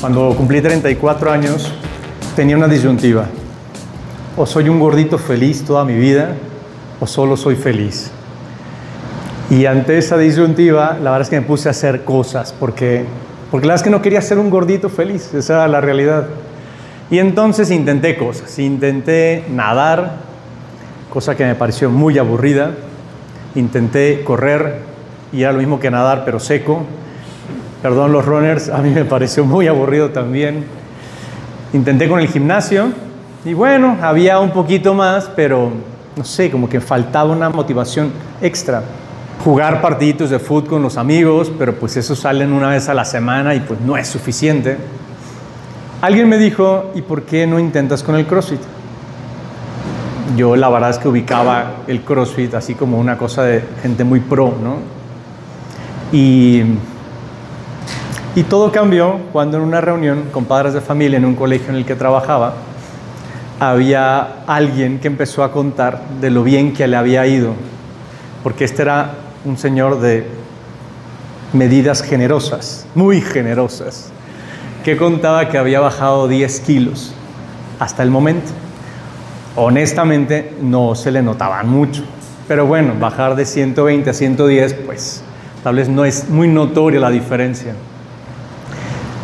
Cuando cumplí 34 años, tenía una disyuntiva. O soy un gordito feliz toda mi vida, o solo soy feliz. Y ante esa disyuntiva, la verdad es que me puse a hacer cosas, porque, porque la verdad es que no quería ser un gordito feliz, esa era la realidad. Y entonces intenté cosas, intenté nadar, cosa que me pareció muy aburrida, intenté correr, y era lo mismo que nadar, pero seco, perdón los runners, a mí me pareció muy aburrido también. Intenté con el gimnasio y bueno, había un poquito más, pero no sé, como que faltaba una motivación extra. Jugar partiditos de fútbol con los amigos, pero pues eso salen una vez a la semana y pues no es suficiente. Alguien me dijo, ¿y por qué no intentas con el CrossFit? Yo la verdad es que ubicaba el CrossFit así como una cosa de gente muy pro, ¿no? Y y todo cambió cuando en una reunión con padres de familia en un colegio en el que trabajaba, había alguien que empezó a contar de lo bien que le había ido, porque este era un señor de medidas generosas, muy generosas, que contaba que había bajado 10 kilos hasta el momento. Honestamente no se le notaban mucho, pero bueno, bajar de 120 a 110, pues tal vez no es muy notoria la diferencia.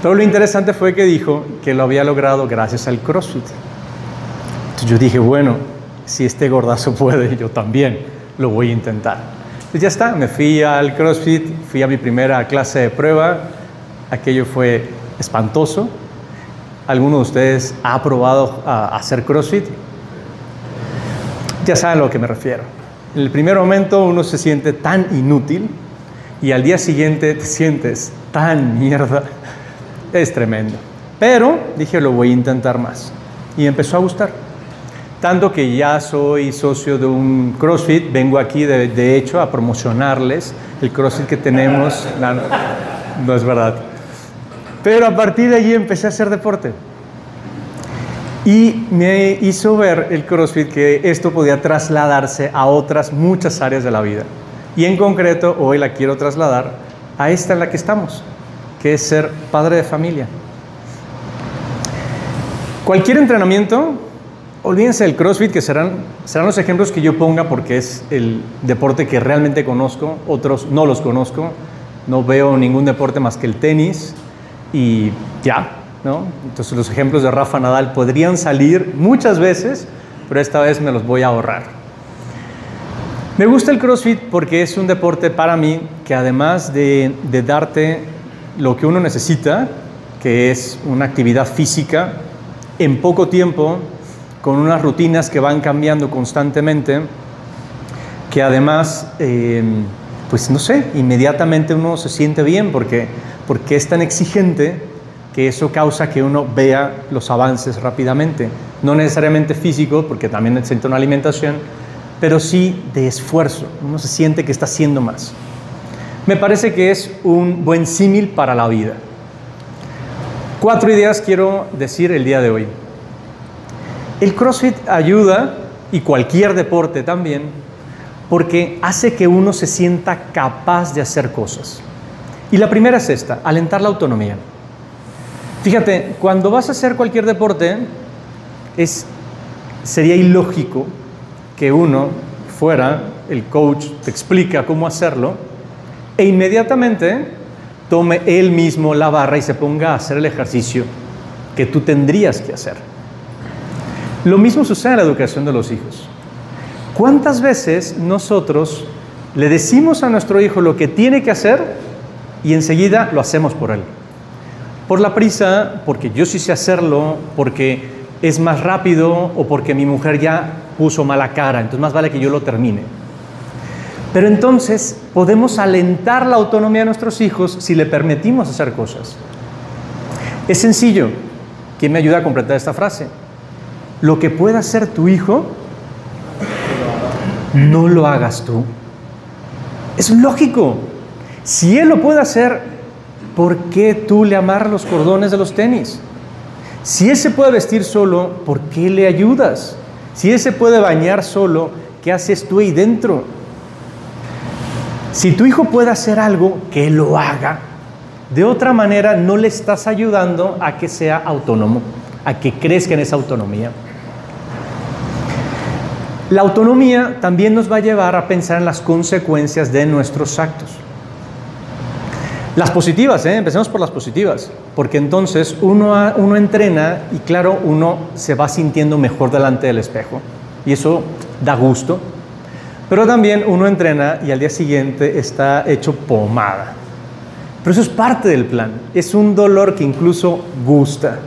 Pero lo interesante fue que dijo que lo había logrado gracias al CrossFit. Entonces yo dije, bueno, si este gordazo puede, yo también lo voy a intentar. Entonces ya está, me fui al CrossFit, fui a mi primera clase de prueba, aquello fue espantoso. ¿Alguno de ustedes ha probado a hacer CrossFit? Ya saben a lo que me refiero. En el primer momento uno se siente tan inútil y al día siguiente te sientes tan mierda es tremendo. Pero dije, lo voy a intentar más. Y empezó a gustar. Tanto que ya soy socio de un CrossFit, vengo aquí de, hecho a promocionarles el CrossFit que tenemos. No, no es verdad. Pero a partir de allí empecé a hacer deporte. Y me hizo ver el CrossFit que esto podía trasladarse a otras muchas áreas de la vida. Y en concreto, hoy la quiero trasladar a esta en la que estamos, que es ser padre de familia. Cualquier entrenamiento, olvídense del CrossFit, que serán, serán los ejemplos que yo ponga porque es el deporte que realmente conozco, otros no los conozco, no veo ningún deporte más que el tenis y ya, ¿no? Entonces los ejemplos de Rafa Nadal podrían salir muchas veces, pero esta vez me los voy a ahorrar. Me gusta el CrossFit porque es un deporte para mí que además de, de darte lo que uno necesita, que es una actividad física, en poco tiempo, con unas rutinas que van cambiando constantemente, que además, em, pues no sé, inmediatamente uno se siente bien porque, porque es tan exigente que eso causa que uno vea los avances rápidamente. No necesariamente físico, porque también necesita una alimentación, pero sí de esfuerzo. Uno se siente que está haciendo más me parece que es un buen símil para la vida. Cuatro ideas quiero decir el día de hoy. El CrossFit ayuda, y cualquier deporte también, porque hace que uno se sienta capaz de hacer cosas. Y la primera es esta, alentar la autonomía. Fíjate, cuando vas a hacer cualquier deporte, es, sería ilógico que uno fuera, el coach te explica cómo hacerlo, e inmediatamente tome él mismo la barra y se ponga a hacer el ejercicio que tú tendrías que hacer. Lo mismo sucede en la educación de los hijos. ¿Cuántas veces nosotros le decimos a nuestro hijo lo que tiene que hacer y enseguida lo hacemos por él? Por la prisa, porque yo sí sé hacerlo, porque es más rápido o porque mi mujer ya puso mala cara, entonces más vale que yo lo termine. Pero entonces podemos alentar la autonomía de nuestros hijos si le permitimos hacer cosas. Es sencillo. ¿Quién me ayuda a completar esta frase? Lo que pueda hacer tu hijo, no lo hagas tú. Es lógico. Si él lo puede hacer, ¿por qué tú le amarras los cordones de los tenis? Si él se puede vestir solo, ¿por qué le ayudas? Si él se puede bañar solo, ¿qué haces tú ahí dentro? Si tu hijo puede hacer algo, que lo haga. De otra manera, no le estás ayudando a que sea autónomo, a que crezca en esa autonomía. La autonomía también nos va a llevar a pensar en las consecuencias de nuestros actos. Las positivas, ¿eh? empecemos por las positivas, porque entonces uno, uno entrena y claro, uno se va sintiendo mejor delante del espejo y eso da gusto, pero también uno entrena y al día siguiente está hecho pomada. Pero eso es parte del plan, es un dolor que incluso gusta,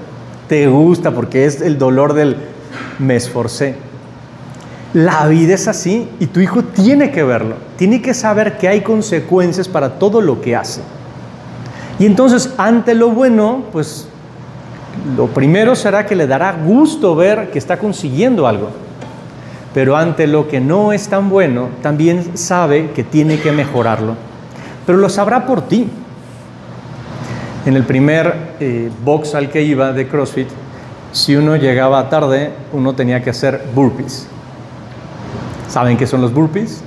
te gusta porque es el dolor del me esforcé. La vida es así y tu hijo tiene que verlo, tiene que saber que hay consecuencias para todo lo que hace. Y entonces, ante lo bueno, pues lo primero será que le dará gusto ver que está consiguiendo algo. Pero ante lo que no es tan bueno, también sabe que tiene que mejorarlo. Pero lo sabrá por ti. En el primer eh, box al que iba de CrossFit, si uno llegaba tarde, uno tenía que hacer burpees. ¿Saben qué son los burpees?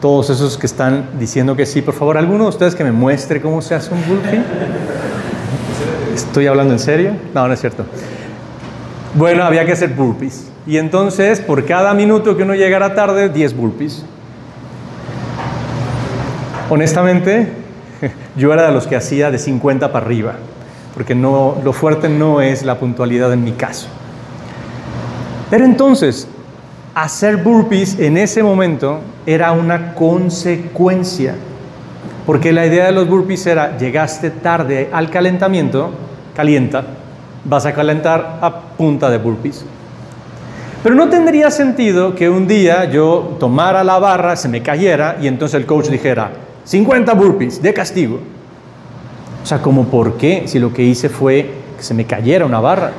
Todos esos que están diciendo que sí, por favor, alguno de ustedes que me muestre cómo se hace un burpee. ¿Estoy hablando en serio? No, no es cierto. Bueno, había que hacer burpees. Y entonces, por cada minuto que uno llegara tarde, 10 burpees. Honestamente, yo era de los que hacía de 50 para arriba, porque no, lo fuerte no es la puntualidad en mi caso. Pero entonces, hacer burpees en ese momento era una consecuencia, porque la idea de los burpees era, llegaste tarde al calentamiento, calienta, vas a calentar a punta de burpees. Pero no tendría sentido que un día yo tomara la barra, se me cayera y entonces el coach dijera, 50 burpees de castigo. O sea, como por qué si lo que hice fue que se me cayera una barra.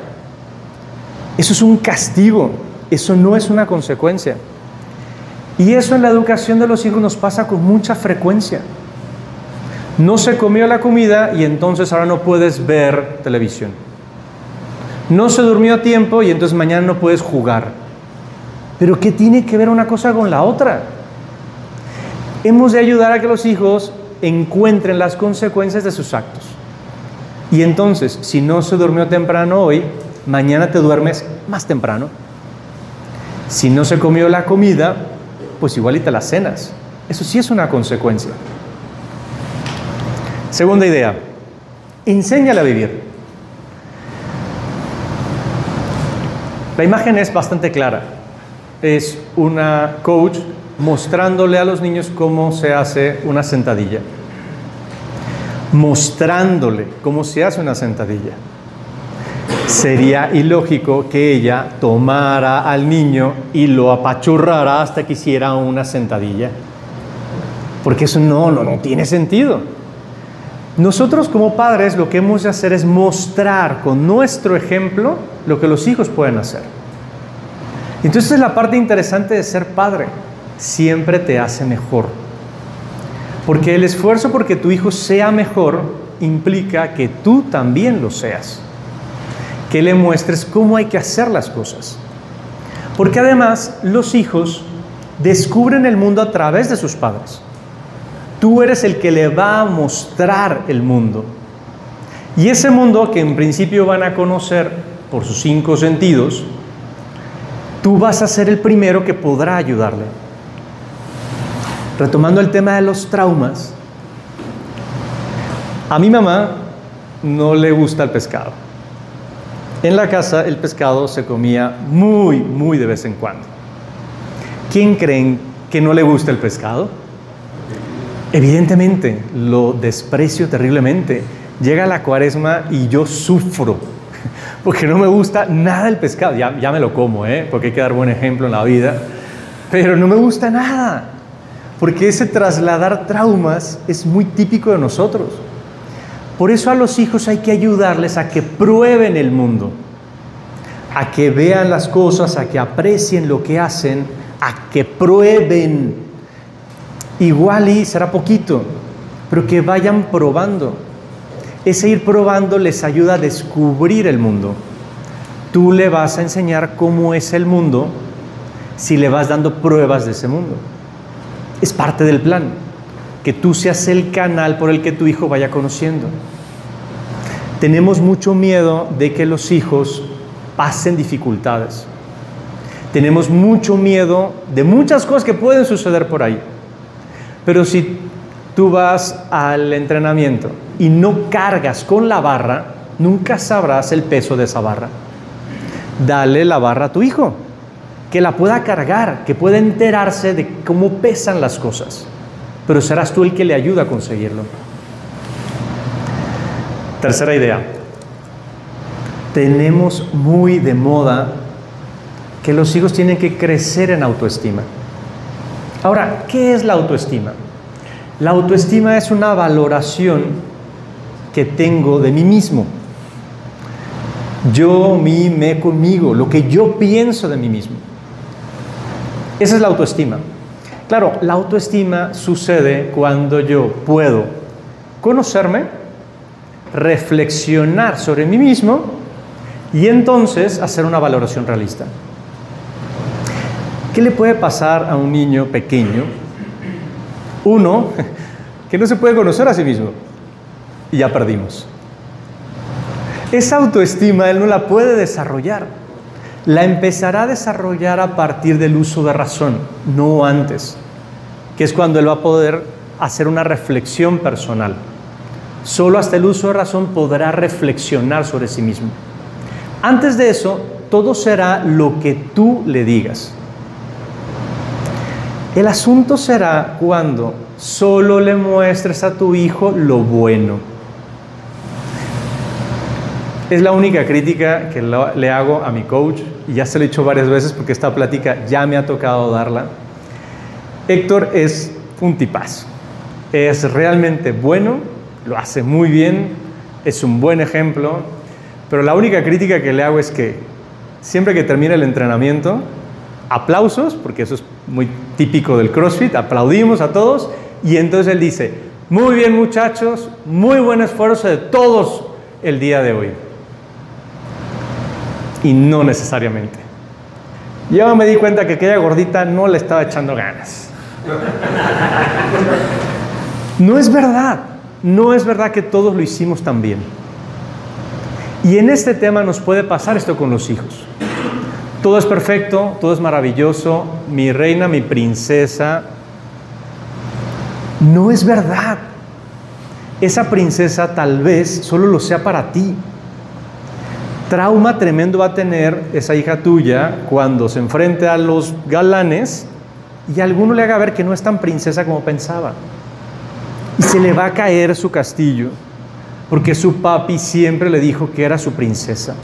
Eso es un castigo. Eso no es una consecuencia. Y eso en la educación de los hijos nos pasa con mucha frecuencia. No se comió la comida y entonces ahora no puedes ver televisión. No se durmió a tiempo y entonces mañana no puedes jugar. Pero ¿qué tiene que ver una cosa con la otra? Hemos de ayudar a que los hijos encuentren las consecuencias de sus actos. Y entonces, si no se durmió temprano hoy, mañana te duermes más temprano. Si no se comió la comida, pues igual y la cenas. Eso sí es una consecuencia. Segunda idea, enséñale a vivir. La imagen es bastante clara. Es una coach mostrándole a los niños cómo se hace una sentadilla. Mostrándole cómo se hace una sentadilla sería ilógico que ella tomara al niño y lo apachurrara hasta que hiciera una sentadilla. Porque eso no, no, no tiene sentido. Nosotros como padres lo que hemos de hacer es mostrar con nuestro ejemplo lo que los hijos pueden hacer. Entonces la parte interesante de ser padre. Siempre te hace mejor. Porque el esfuerzo porque tu hijo sea mejor implica que tú también lo seas que le muestres cómo hay que hacer las cosas. Porque además los hijos descubren el mundo a través de sus padres. Tú eres el que le va a mostrar el mundo. Y ese mundo que en principio van a conocer por sus cinco sentidos, tú vas a ser el primero que podrá ayudarle. Retomando el tema de los traumas, a mi mamá no le gusta el pescado. En la casa el pescado se comía muy, muy de vez en cuando. ¿Quién creen que no le gusta el pescado? Evidentemente, lo desprecio terriblemente. Llega la cuaresma y yo sufro, porque no me gusta nada el pescado. Ya, ya me lo como, ¿eh? porque hay que dar buen ejemplo en la vida, pero no me gusta nada, porque ese trasladar traumas es muy típico de nosotros. Por eso a los hijos hay que ayudarles a que prueben el mundo, a que vean las cosas, a que aprecien lo que hacen, a que prueben. Igual y será poquito, pero que vayan probando. Ese ir probando les ayuda a descubrir el mundo. Tú le vas a enseñar cómo es el mundo si le vas dando pruebas de ese mundo. Es parte del plan que tú seas el canal por el que tu hijo vaya conociendo. Tenemos mucho miedo de que los hijos pasen dificultades. Tenemos mucho miedo de muchas cosas que pueden suceder por ahí. Pero si tú vas al entrenamiento y no cargas con la barra, nunca sabrás el peso de esa barra. Dale la barra a tu hijo, que la pueda cargar, que pueda enterarse de cómo pesan las cosas. Pero serás tú el que le ayuda a conseguirlo. Tercera idea. Tenemos muy de moda que los hijos tienen que crecer en autoestima. Ahora, ¿qué es la autoestima? La autoestima es una valoración que tengo de mí mismo. Yo, mí, me, conmigo, lo que yo pienso de mí mismo. Esa es la autoestima. Claro, la autoestima sucede cuando yo puedo conocerme, reflexionar sobre mí mismo y entonces hacer una valoración realista. ¿Qué le puede pasar a un niño pequeño? Uno, que no se puede conocer a sí mismo. Y ya perdimos. Esa autoestima él no la puede desarrollar. La empezará a desarrollar a partir del uso de razón, no antes, que es cuando él va a poder hacer una reflexión personal. Solo hasta el uso de razón podrá reflexionar sobre sí mismo. Antes de eso, todo será lo que tú le digas. El asunto será cuando solo le muestres a tu hijo lo bueno. Es la única crítica que le hago a mi coach y ya se lo he dicho varias veces porque esta plática ya me ha tocado darla. Héctor es un tipazo. Es realmente bueno, lo hace muy bien, es un buen ejemplo, pero la única crítica que le hago es que siempre que termina el entrenamiento, aplausos, porque eso es muy típico del CrossFit, aplaudimos a todos y entonces él dice, muy bien muchachos, muy buen esfuerzo de todos el día de hoy. Y no necesariamente. Yo me di cuenta que aquella gordita no le estaba echando ganas. No es verdad, no es verdad que todos lo hicimos tan bien. Y en este tema nos puede pasar esto con los hijos. Todo es perfecto, todo es maravilloso, mi reina, mi princesa. No es verdad. Esa princesa tal vez solo lo sea para ti. Trauma tremendo va a tener esa hija tuya cuando se enfrente a los galanes y alguno le haga ver que no es tan princesa como pensaba. Y se le va a caer su castillo porque su papi siempre le dijo que era su princesa.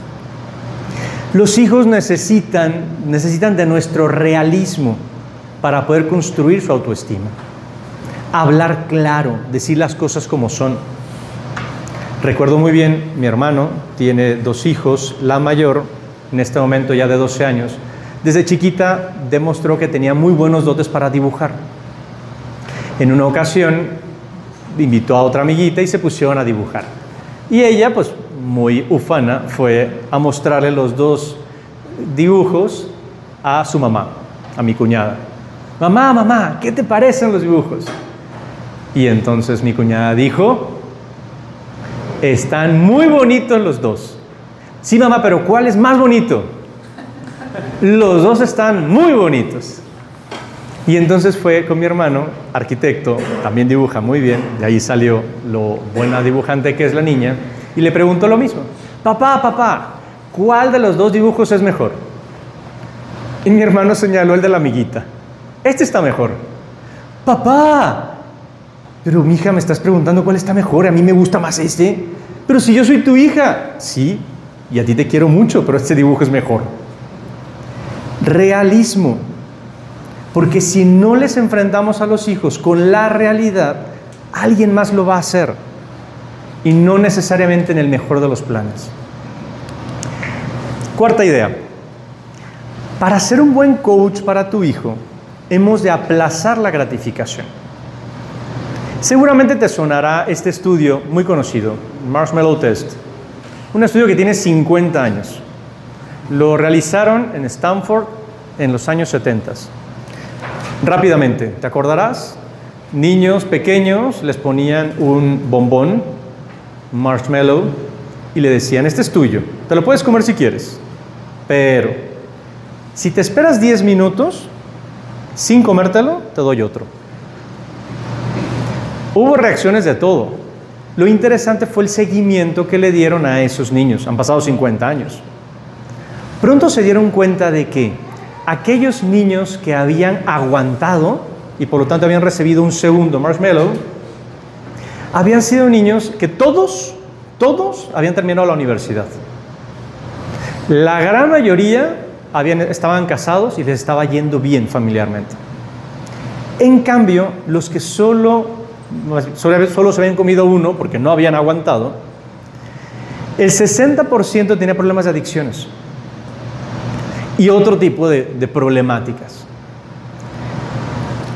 Los hijos necesitan, necesitan de nuestro realismo para poder construir su autoestima. Hablar claro, decir las cosas como son. Recuerdo muy bien, mi hermano tiene dos hijos, la mayor, en este momento ya de 12 años, desde chiquita demostró que tenía muy buenos dotes para dibujar. En una ocasión invitó a otra amiguita y se pusieron a dibujar. Y ella, pues muy ufana, fue a mostrarle los dos dibujos a su mamá, a mi cuñada. Mamá, mamá, ¿qué te parecen los dibujos? Y entonces mi cuñada dijo, están muy bonitos los dos. Sí, mamá, pero ¿cuál es más bonito? Los dos están muy bonitos. Y entonces fue con mi hermano, arquitecto, también dibuja muy bien, de ahí salió lo buena dibujante que es la niña, y le preguntó lo mismo. Papá, papá, ¿cuál de los dos dibujos es mejor? Y mi hermano señaló el de la amiguita. Este está mejor. Papá, pero mi hija me estás preguntando cuál está mejor. A mí me gusta más este. Pero si yo soy tu hija. Sí, y a ti te quiero mucho, pero este dibujo es mejor. Realismo. Porque si no les enfrentamos a los hijos con la realidad, alguien más lo va a hacer y no necesariamente en el mejor de los planes. Cuarta idea. Para ser un buen coach para tu hijo, hemos de aplazar la gratificación. Seguramente te sonará este estudio muy conocido, Marshmallow Test. Un estudio que tiene 50 años. Lo realizaron en Stanford en los años 70. Rápidamente, ¿te acordarás? Niños pequeños les ponían un bombón marshmallow y le decían, este es tuyo, te lo puedes comer si quieres, pero si te esperas 10 minutos sin comértelo, te doy otro. Hubo reacciones de todo. Lo interesante fue el seguimiento que le dieron a esos niños. Han pasado 50 años. Pronto se dieron cuenta de que aquellos niños que habían aguantado y por lo tanto habían recibido un segundo marshmallow, habían sido niños que todos, todos habían terminado la universidad. La gran mayoría habían, estaban casados y les estaba yendo bien familiarmente. En cambio, los que solo, solo, se habían comido uno porque no habían aguantado, el 60% tenía problemas de adicciones y otro tipo de, de problemáticas.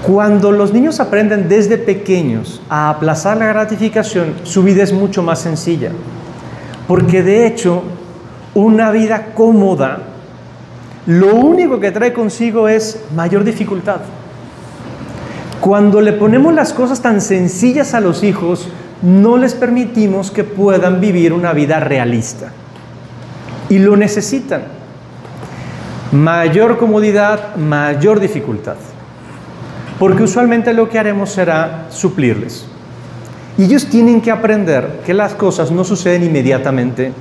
Cuando los niños aprenden desde pequeños a aplazar la gratificación, su vida es mucho más sencilla. Porque de hecho, una vida cómoda, lo único que trae consigo es mayor dificultad. Cuando le ponemos las cosas tan sencillas a los hijos, no les permitimos que puedan vivir una vida realista. Y lo necesitan. Mayor comodidad, mayor dificultad porque usualmente lo que haremos será suplirles. Y ellos tienen que aprender que las cosas no suceden inmediatamente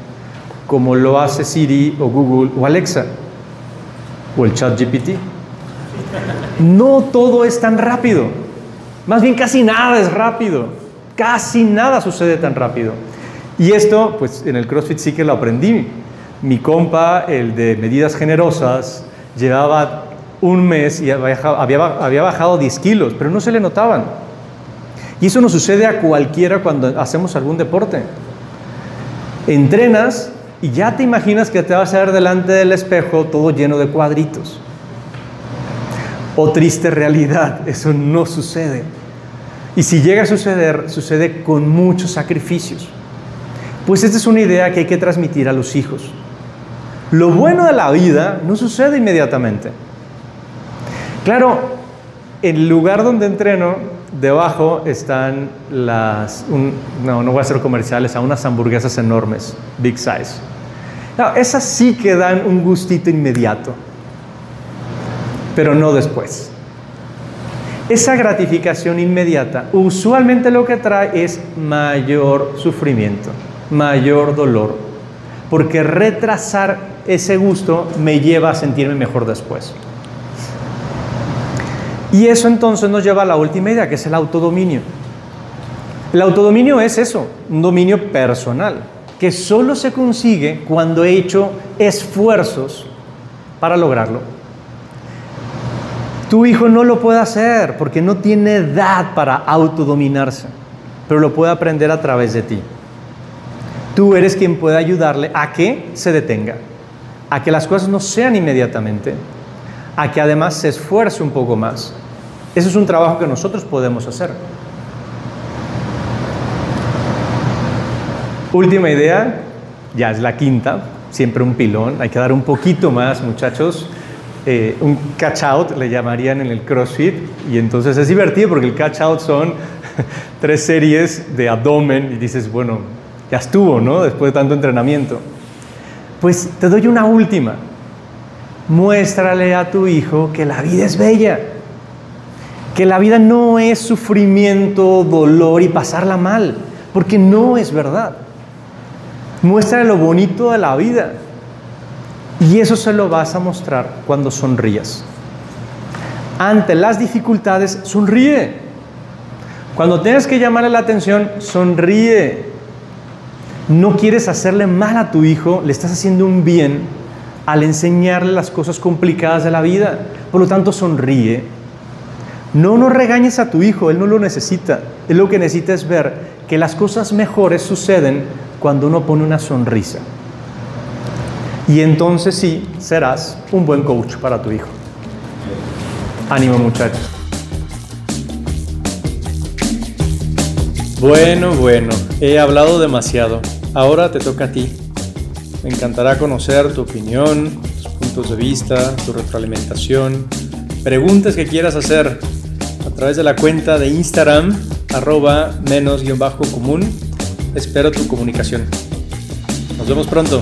como lo hace Siri o Google o Alexa o el chat GPT. No todo es tan rápido. Más bien casi nada es rápido. Casi nada sucede tan rápido. Y esto, pues en el CrossFit sí que lo aprendí. Mi compa, el de medidas generosas, llevaba un mes y había bajado, 10 kilos, pero no se le notaban. Y eso nos sucede a cualquiera cuando hacemos algún deporte. Entrenas y ya te imaginas que te vas a ver delante del espejo todo lleno de cuadritos. O oh, triste realidad, eso no sucede. Y si llega a suceder, sucede con muchos sacrificios. Pues esta es una idea que hay que transmitir a los hijos. Lo bueno de la vida no sucede inmediatamente. Claro, el lugar donde entreno, debajo están las, no, no voy a hacer comerciales, a unas hamburguesas enormes, big size. esas sí que dan un gustito inmediato, pero no después. Esa gratificación inmediata usualmente lo que trae es mayor sufrimiento, mayor dolor, porque retrasar ese gusto me lleva a sentirme mejor después. Y eso entonces nos lleva a la última idea, que es el autodominio. El autodominio es eso, un dominio personal, que solo se consigue cuando he hecho esfuerzos para lograrlo. Tu hijo no lo puede hacer porque no tiene edad para autodominarse, pero lo puede aprender a través de ti. Tú eres quien puede ayudarle a que se detenga, a que las cosas no sean inmediatamente, a que además se esfuerce un poco más, ese es un trabajo que nosotros podemos hacer. Última idea, ya es la quinta, siempre un pilón, hay que dar un poquito más, muchachos. Eh, un catch out le llamarían en el CrossFit y entonces es divertido porque el catch out son tres series de abdomen y dices, bueno, ya estuvo, ¿no? Después de tanto entrenamiento. Pues te doy una última. Muéstrale a tu hijo que la vida es bella que la vida no es sufrimiento, dolor y pasarla mal, porque no es verdad. Muestra lo bonito de la vida. Y eso se lo vas a mostrar cuando sonrías. Ante las dificultades, sonríe. Cuando tienes que llamarle la atención, sonríe. No quieres hacerle mal a tu hijo, le estás haciendo un bien al enseñarle las cosas complicadas de la vida. Por lo tanto, sonríe no no regañes a tu hijo, él no lo necesita. Él lo que necesita es ver que las cosas mejores suceden cuando uno pone una sonrisa. Y entonces sí, serás un buen coach para tu hijo. Ánimo muchachos. Bueno, bueno, he hablado demasiado. Ahora te toca a ti. Me encantará conocer tu opinión, tus puntos de vista, tu retroalimentación, preguntas que quieras hacer a través de la cuenta de Instagram, arroba menos guion bajo común. Espero tu comunicación. Nos vemos pronto.